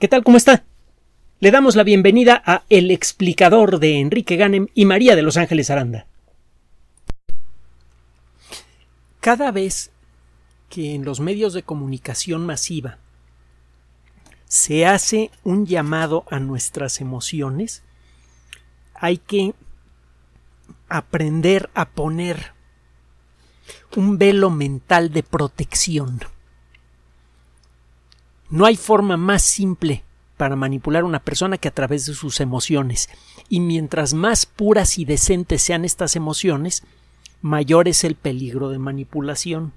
¿Qué tal? ¿Cómo está? Le damos la bienvenida a El explicador de Enrique Ganem y María de Los Ángeles Aranda. Cada vez que en los medios de comunicación masiva se hace un llamado a nuestras emociones, hay que aprender a poner un velo mental de protección. No hay forma más simple para manipular a una persona que a través de sus emociones. Y mientras más puras y decentes sean estas emociones, mayor es el peligro de manipulación.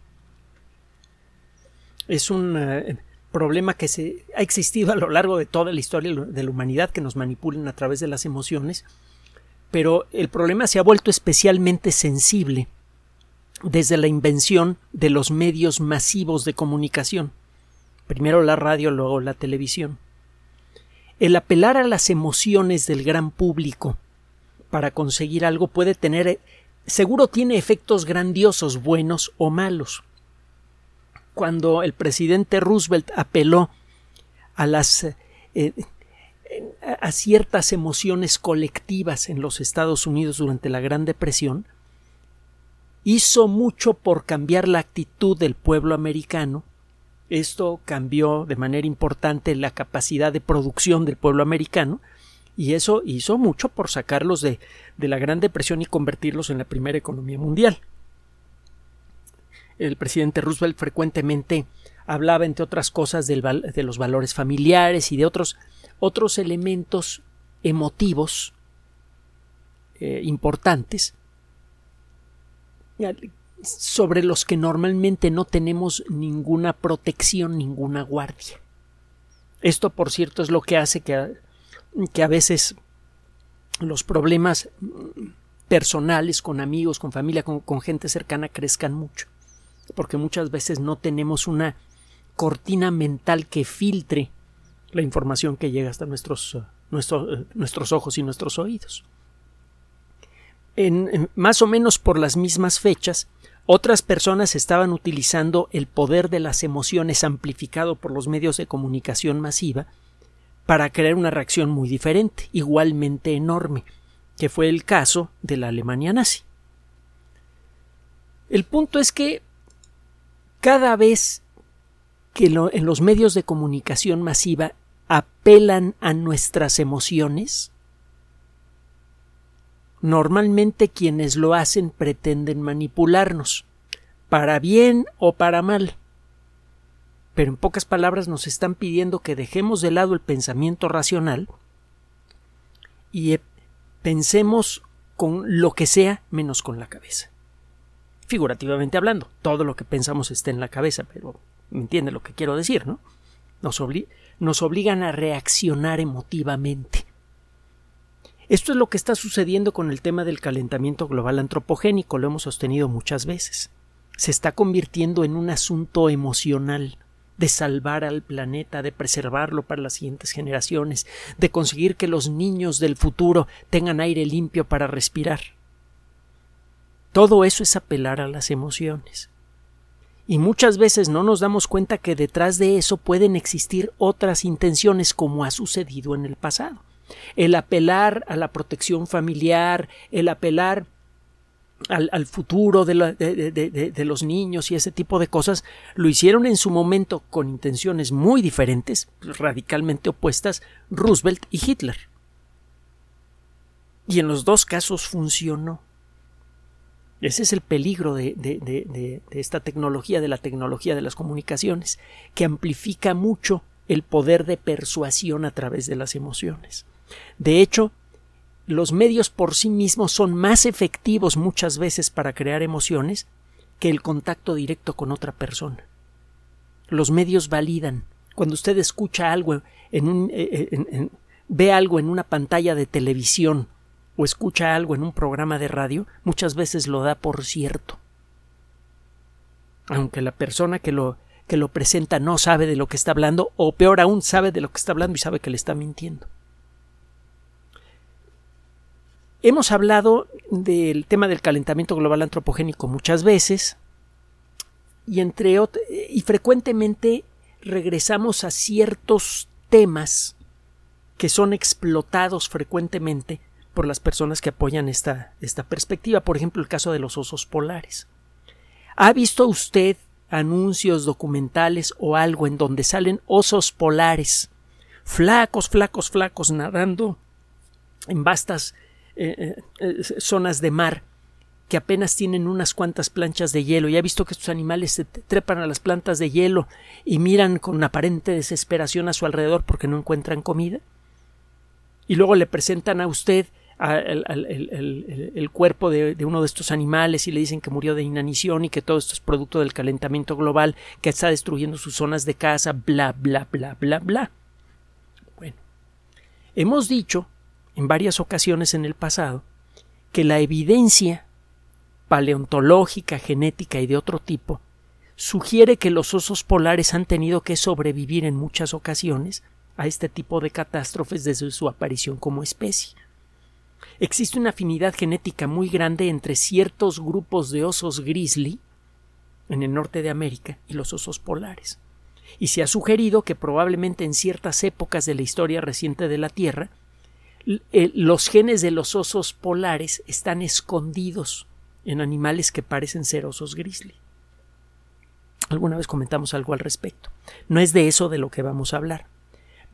Es un eh, problema que se, ha existido a lo largo de toda la historia de la humanidad que nos manipulen a través de las emociones, pero el problema se ha vuelto especialmente sensible desde la invención de los medios masivos de comunicación primero la radio, luego la televisión. El apelar a las emociones del gran público para conseguir algo puede tener seguro tiene efectos grandiosos, buenos o malos. Cuando el presidente Roosevelt apeló a las eh, a ciertas emociones colectivas en los Estados Unidos durante la Gran Depresión, hizo mucho por cambiar la actitud del pueblo americano esto cambió de manera importante la capacidad de producción del pueblo americano y eso hizo mucho por sacarlos de, la Gran Depresión y convertirlos en la primera economía mundial. El presidente Roosevelt frecuentemente hablaba, entre otras cosas, de los valores familiares y de otros, otros elementos emotivos eh, importantes sobre los que normalmente no tenemos ninguna protección, ninguna guardia. Esto, por cierto, es lo que hace que a, que a veces los problemas personales con amigos, con familia, con, gente cercana crezcan mucho, porque muchas veces no tenemos una cortina mental que filtre la información que llega hasta nuestros, nuestros, nuestros ojos y nuestros oídos. En, más o menos por las mismas fechas, otras personas estaban utilizando el poder de las emociones amplificado por los medios de comunicación masiva para crear una reacción muy diferente, igualmente enorme, que fue el caso de la Alemania nazi. El punto es que cada vez que en los medios de comunicación masiva apelan a nuestras emociones, Normalmente quienes lo hacen pretenden manipularnos, para bien o para mal. Pero en pocas palabras nos están pidiendo que dejemos de lado el pensamiento racional y eh, pensemos con lo que sea menos con la cabeza. Figurativamente hablando, todo lo que pensamos está en la cabeza, pero me entiende lo que quiero decir, ¿no? Nos, nos obligan a reaccionar emotivamente. Esto es lo que está sucediendo con el tema del calentamiento global antropogénico, lo hemos sostenido muchas veces. Se está convirtiendo en un asunto emocional de salvar al planeta, de preservarlo para las siguientes generaciones, de conseguir que los niños del futuro tengan aire limpio para respirar. Todo eso es apelar a las emociones. Y muchas veces no nos damos cuenta que detrás de eso pueden existir otras intenciones como ha sucedido en el pasado el apelar a la protección familiar, el apelar al, futuro de, los niños y ese tipo de cosas, lo hicieron en su momento con intenciones muy diferentes, radicalmente opuestas, Roosevelt y Hitler. Y en los dos casos funcionó. Ese es el peligro de, esta tecnología, de la tecnología de las comunicaciones, que amplifica mucho el poder de persuasión a través de las emociones. De hecho, los medios por sí mismos son más efectivos muchas veces para crear emociones que el contacto directo con otra persona. Los medios validan. Cuando usted escucha algo en un eh, eh, ve algo en una pantalla de televisión o escucha algo en un programa de radio, muchas veces lo da por cierto. Aunque la persona que lo que lo presenta no sabe de lo que está hablando, o peor aún, sabe de lo que está hablando y sabe que le está mintiendo. Hemos hablado del tema del calentamiento global antropogénico muchas veces y entre y frecuentemente regresamos a ciertos temas que son explotados frecuentemente por las personas que apoyan esta, esta perspectiva. Por ejemplo, el caso de los osos polares. ¿Ha visto usted anuncios documentales o algo en donde salen osos polares, flacos, flacos, flacos, nadando en vastas eh, eh, eh, zonas de mar que apenas tienen unas cuantas planchas de hielo y ha visto que estos animales se trepan a las plantas de hielo y miran con aparente desesperación a su alrededor porque no encuentran comida y luego le presentan a usted el, cuerpo de, uno de estos animales y le dicen que murió de inanición y que todo esto es producto del calentamiento global que está destruyendo sus zonas de caza, bla, bla, bla, bla, bla. Bueno, hemos dicho en varias ocasiones en el pasado que la evidencia paleontológica, genética y de otro tipo sugiere que los osos polares han tenido que sobrevivir en muchas ocasiones a este tipo de catástrofes desde su aparición como especie. Existe una afinidad genética muy grande entre ciertos grupos de osos grizzly en el norte de América y los osos polares. Y se ha sugerido que probablemente en ciertas épocas de la historia reciente de la Tierra los genes de los osos polares están escondidos en animales que parecen ser osos grizzly. Alguna vez comentamos algo al respecto. No es de eso de lo que vamos a hablar.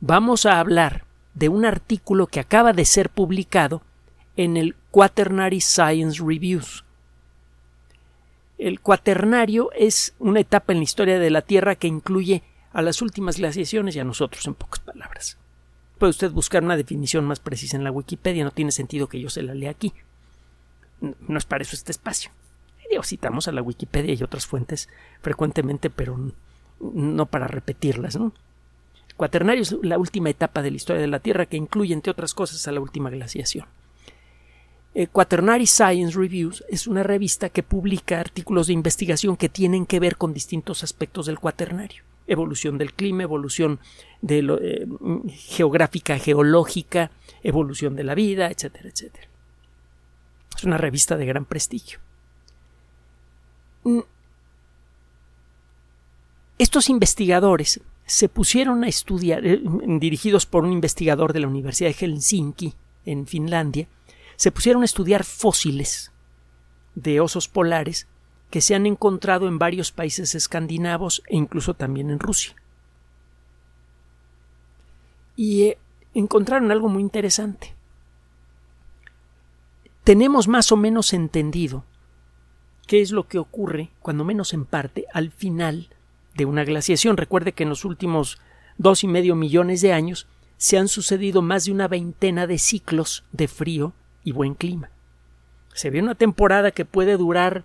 Vamos a hablar de un artículo que acaba de ser publicado en el Quaternary Science Reviews. El cuaternario es una etapa en la historia de la Tierra que incluye a las últimas glaciaciones y a nosotros, en pocas palabras. Puede usted buscar una definición más precisa en la Wikipedia, no tiene sentido que yo se la lea aquí. No es para eso este espacio. Digo, citamos a la Wikipedia y otras fuentes frecuentemente, pero no para repetirlas, ¿no? El cuaternario es la última etapa de la historia de la Tierra que incluye, entre otras cosas, a la última glaciación. Eh, Quaternary Science Reviews es una revista que publica artículos de investigación que tienen que ver con distintos aspectos del cuaternario. Evolución del clima, evolución de eh, geográfica, geológica, evolución de la vida, etcétera, etcétera. Es una revista de gran prestigio. Mm. Estos investigadores se pusieron a estudiar, eh, dirigidos por un investigador de la Universidad de Helsinki, en Finlandia, se pusieron a estudiar fósiles de osos polares que se han encontrado en varios países escandinavos e incluso también en Rusia. Y eh, encontraron algo muy interesante. Tenemos más o menos entendido qué es lo que ocurre, cuando menos en parte, al final de una glaciación. Recuerde que en los últimos dos y medio millones de años se han sucedido más de una veintena de ciclos de frío y buen clima. Se ve una temporada que puede durar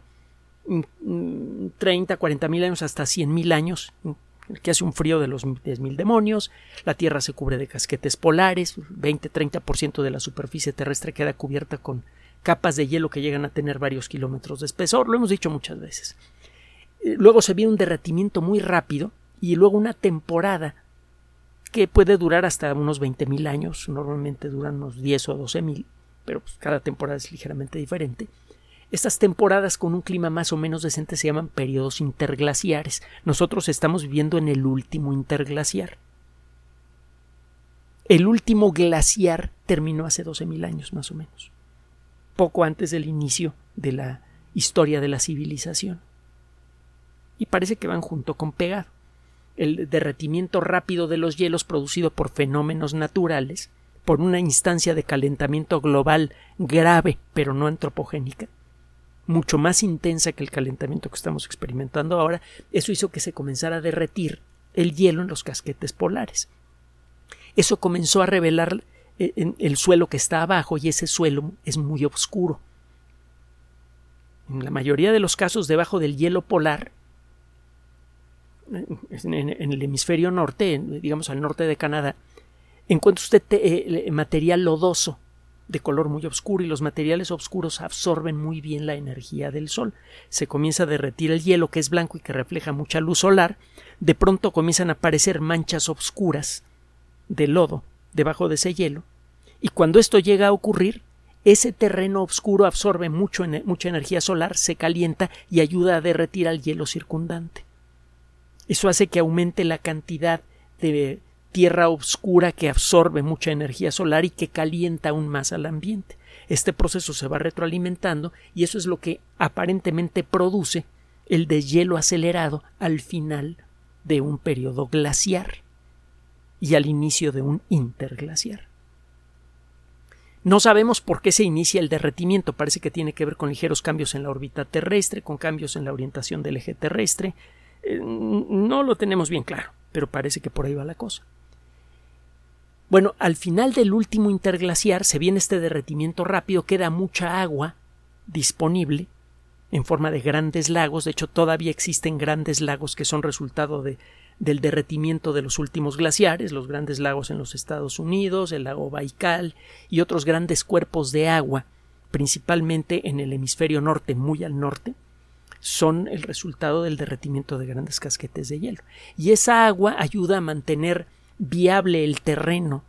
30, 40 mil años hasta 100 mil años, que hace un frío de los 10 mil demonios, la Tierra se cubre de casquetes polares, 20-30% de la superficie terrestre queda cubierta con capas de hielo que llegan a tener varios kilómetros de espesor, lo hemos dicho muchas veces. Eh, luego se viene un derretimiento muy rápido y luego una temporada que puede durar hasta unos 20.000 años, normalmente duran unos 10 o 12.000 pero pues, cada temporada es ligeramente diferente. Estas temporadas con un clima más o menos decente se llaman periodos interglaciares. Nosotros estamos viviendo en el último interglaciar. El último glaciar terminó hace 12.000 años más o menos, poco antes del inicio de la historia de la civilización. Y parece que van junto con pegado. El derretimiento rápido de los hielos producido por fenómenos naturales por una instancia de calentamiento global grave, pero no antropogénica, mucho más intensa que el calentamiento que estamos experimentando ahora, eso hizo que se comenzara a derretir el hielo en los casquetes polares. Eso comenzó a revelar eh, el suelo que está abajo y ese suelo es muy oscuro. En la mayoría de los casos debajo del hielo polar, en, el hemisferio norte, digamos al norte de Canadá, encuentra usted eh, material lodoso de color muy oscuro y los materiales oscuros absorben muy bien la energía del sol. Se comienza a derretir el hielo que es blanco y que refleja mucha luz solar. De pronto comienzan a aparecer manchas oscuras de lodo debajo de ese hielo. Y cuando esto llega a ocurrir, ese terreno oscuro absorbe mucho, mucha energía solar, se calienta y ayuda a derretir al hielo circundante. Eso hace que aumente la cantidad de tierra oscura que absorbe mucha energía solar y que calienta aún más al ambiente. Este proceso se va retroalimentando y eso es lo que aparentemente produce el deshielo acelerado al final de un periodo glaciar y al inicio de un interglaciar. No sabemos por qué se inicia el derretimiento. Parece que tiene que ver con ligeros cambios en la órbita terrestre, con cambios en la orientación del eje terrestre. Eh, no lo tenemos bien claro, pero parece que por ahí va la cosa. Bueno, al final del último interglaciar se viene este derretimiento rápido, queda mucha agua disponible en forma de grandes lagos. De hecho, todavía existen grandes lagos que son resultado de, del derretimiento de los últimos glaciares, los grandes lagos en los Estados Unidos, el lago Baikal y otros grandes cuerpos de agua, principalmente en el hemisferio norte, muy al norte, son el resultado del derretimiento de grandes casquetes de hielo. Y esa agua ayuda a mantener viable el terreno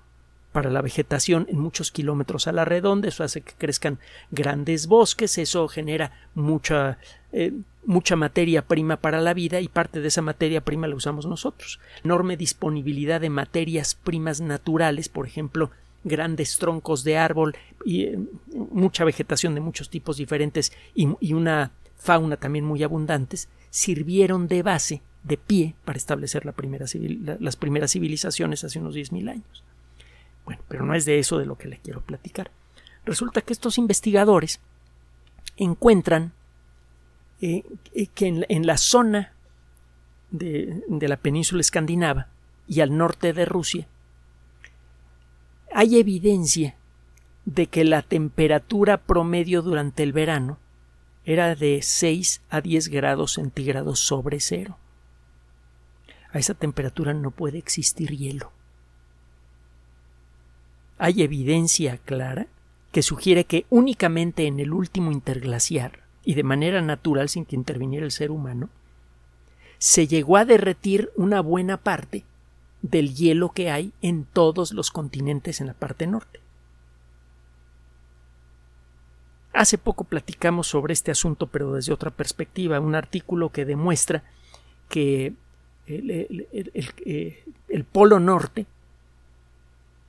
para la vegetación en muchos kilómetros a la redonda, eso hace que crezcan grandes bosques, eso genera mucha, eh, mucha materia prima para la vida y parte de esa materia prima la usamos nosotros. Enorme disponibilidad de materias primas naturales, por ejemplo, grandes troncos de árbol y eh, mucha vegetación de muchos tipos diferentes y, y una fauna también muy abundantes, sirvieron de base de pie para establecer la primera las primeras civilizaciones hace unos 10.000 años. Bueno, pero no es de eso de lo que le quiero platicar. Resulta que estos investigadores encuentran eh, eh, que en, la zona de, de la península escandinava y al norte de Rusia hay evidencia de que la temperatura promedio durante el verano era de 6 a 10 grados centígrados sobre cero. A esa temperatura no puede existir hielo. Hay evidencia clara que sugiere que únicamente en el último interglaciar, y de manera natural sin que interviniera el ser humano, se llegó a derretir una buena parte del hielo que hay en todos los continentes en la parte norte. Hace poco platicamos sobre este asunto, pero desde otra perspectiva, un artículo que demuestra que eh, el, polo norte,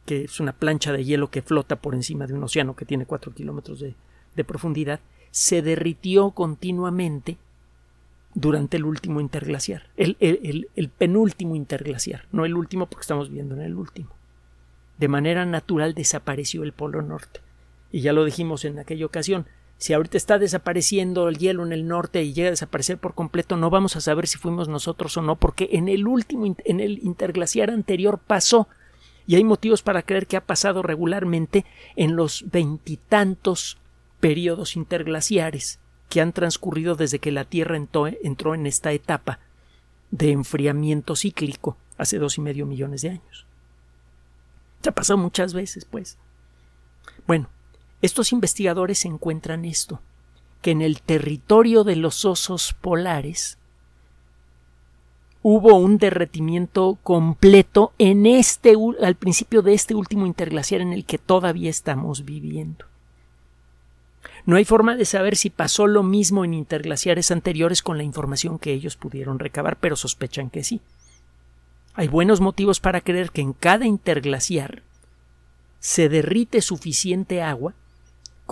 que es una plancha de hielo que flota por encima de un océano que tiene cuatro kilómetros de, de profundidad, se derritió continuamente durante el último interglaciar, el, el, el, penúltimo interglaciar, no el último porque estamos viendo en el último. De manera natural desapareció el Polo Norte. Y ya lo dijimos en aquella ocasión, si ahorita está desapareciendo el hielo en el norte y llega a desaparecer por completo, no vamos a saber si fuimos nosotros o no, porque en el último, en el interglaciar anterior pasó, y hay motivos para creer que ha pasado regularmente en los veintitantos periodos interglaciares que han transcurrido desde que la Tierra entró, en esta etapa de enfriamiento cíclico hace dos y medio millones de años. Se ha pasado muchas veces, pues. Bueno, estos investigadores encuentran esto, que en el territorio de los osos polares hubo un derretimiento completo en este al principio de este último interglaciar en el que todavía estamos viviendo. No hay forma de saber si pasó lo mismo en interglaciares anteriores con la información que ellos pudieron recabar, pero sospechan que sí. Hay buenos motivos para creer que en cada interglaciar se derrite suficiente agua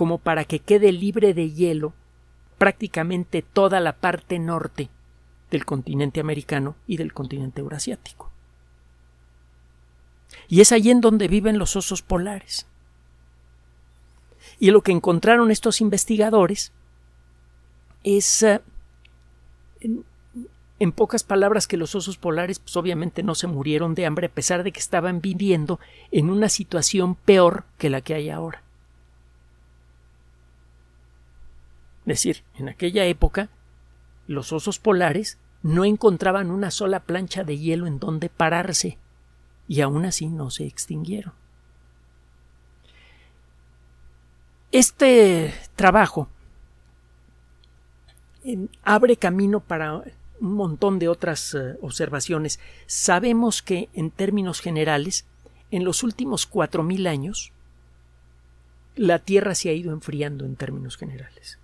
como para que quede libre de hielo prácticamente toda la parte norte del continente americano y del continente eurasiático. Y es allí en donde viven los osos polares. Y lo que encontraron estos investigadores es, eh, en, pocas palabras, que los osos polares pues, obviamente no se murieron de hambre a pesar de que estaban viviendo en una situación peor que la que hay ahora. Es decir, en aquella época los osos polares no encontraban una sola plancha de hielo en donde pararse y aún así no se extinguieron. Este trabajo eh, abre camino para un montón de otras eh, observaciones. Sabemos que, en términos generales, en los últimos cuatro mil años, la Tierra se ha ido enfriando en términos generales.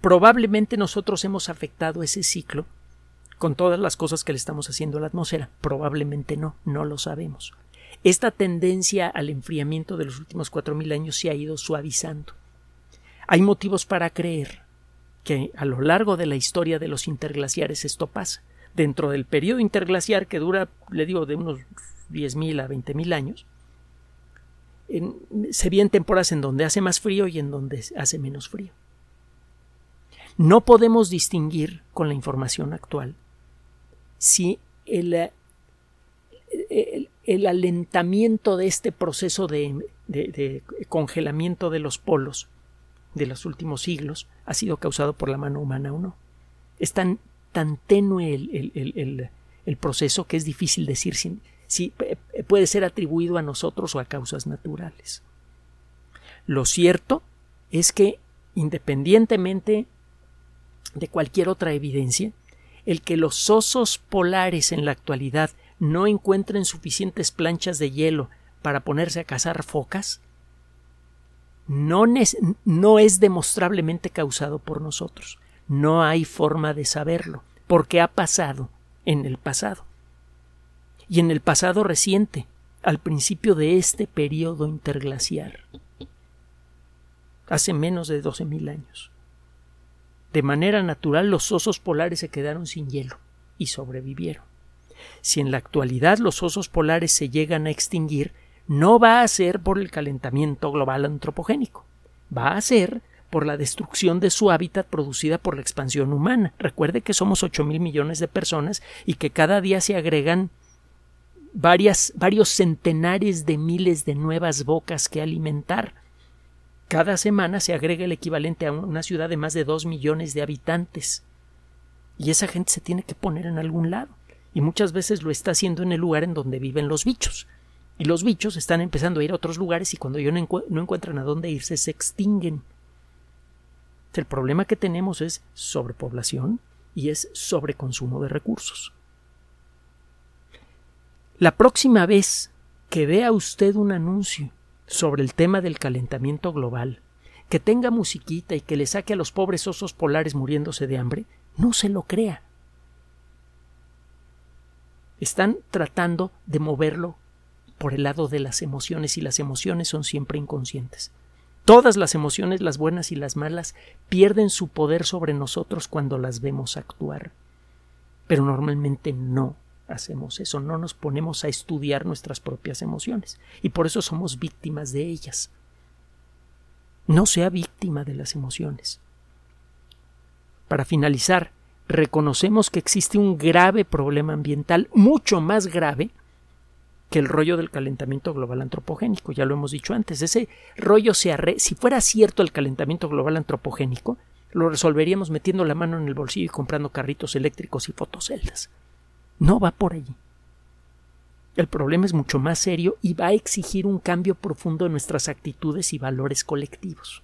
Probablemente nosotros hemos afectado ese ciclo con todas las cosas que le estamos haciendo a la atmósfera. Probablemente no, no lo sabemos. Esta tendencia al enfriamiento de los últimos cuatro mil años se ha ido suavizando. Hay motivos para creer que a lo largo de la historia de los interglaciares esto pasa. Dentro del periodo interglaciar que dura, le digo, de unos mil a mil años, se vienen temporadas en donde hace más frío y en donde hace menos frío. No podemos distinguir con la información actual si el, el, alentamiento de este proceso de, de, congelamiento de los polos de los últimos siglos ha sido causado por la mano humana o no. Es tan, tan tenue el, el proceso que es difícil decir si, si puede ser atribuido a nosotros o a causas naturales. Lo cierto es que, independientemente de cualquier otra evidencia, el que los osos polares en la actualidad no encuentren suficientes planchas de hielo para ponerse a cazar focas, no, es demostrablemente causado por nosotros. No hay forma de saberlo, porque ha pasado en el pasado. Y en el pasado reciente, al principio de este periodo interglaciar, hace menos de doce mil años. De manera natural los osos polares se quedaron sin hielo y sobrevivieron. Si en la actualidad los osos polares se llegan a extinguir, no va a ser por el calentamiento global antropogénico, va a ser por la destrucción de su hábitat producida por la expansión humana. Recuerde que somos ocho mil millones de personas y que cada día se agregan varias, varios centenares de miles de nuevas bocas que alimentar. Cada semana se agrega el equivalente a una ciudad de más de dos millones de habitantes. Y esa gente se tiene que poner en algún lado. Y muchas veces lo está haciendo en el lugar en donde viven los bichos. Y los bichos están empezando a ir a otros lugares y cuando ellos no, encuentran a dónde irse se extinguen. El problema que tenemos es sobrepoblación y es sobreconsumo de recursos. La próxima vez que vea usted un anuncio sobre el tema del calentamiento global, que tenga musiquita y que le saque a los pobres osos polares muriéndose de hambre, no se lo crea. Están tratando de moverlo por el lado de las emociones y las emociones son siempre inconscientes. Todas las emociones, las buenas y las malas, pierden su poder sobre nosotros cuando las vemos actuar. Pero normalmente no hacemos eso, no nos ponemos a estudiar nuestras propias emociones y por eso somos víctimas de ellas. No sea víctima de las emociones. Para finalizar, reconocemos que existe un grave problema ambiental, mucho más grave que el rollo del calentamiento global antropogénico, ya lo hemos dicho antes. Ese rollo se arre si fuera cierto el calentamiento global antropogénico, lo resolveríamos metiendo la mano en el bolsillo y comprando carritos eléctricos y fotoceldas. No va por allí. El problema es mucho más serio y va a exigir un cambio profundo en nuestras actitudes y valores colectivos.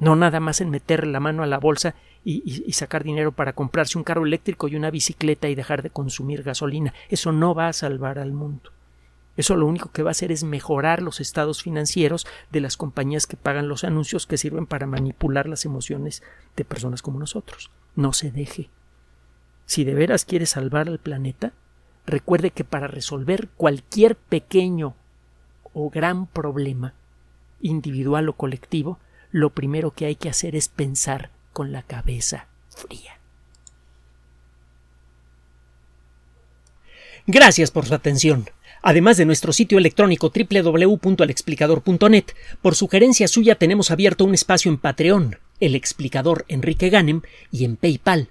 No nada más en meter la mano a la bolsa y, sacar dinero para comprarse un carro eléctrico y una bicicleta y dejar de consumir gasolina. Eso no va a salvar al mundo. Eso lo único que va a hacer es mejorar los estados financieros de las compañías que pagan los anuncios que sirven para manipular las emociones de personas como nosotros. No se deje. Si de veras quiere salvar al planeta, recuerde que para resolver cualquier pequeño o gran problema, individual o colectivo, lo primero que hay que hacer es pensar con la cabeza fría. Gracias por su atención. Además de nuestro sitio electrónico www.alexplicador.net, por sugerencia suya tenemos abierto un espacio en Patreon, el explicador Enrique Ganem, y en PayPal,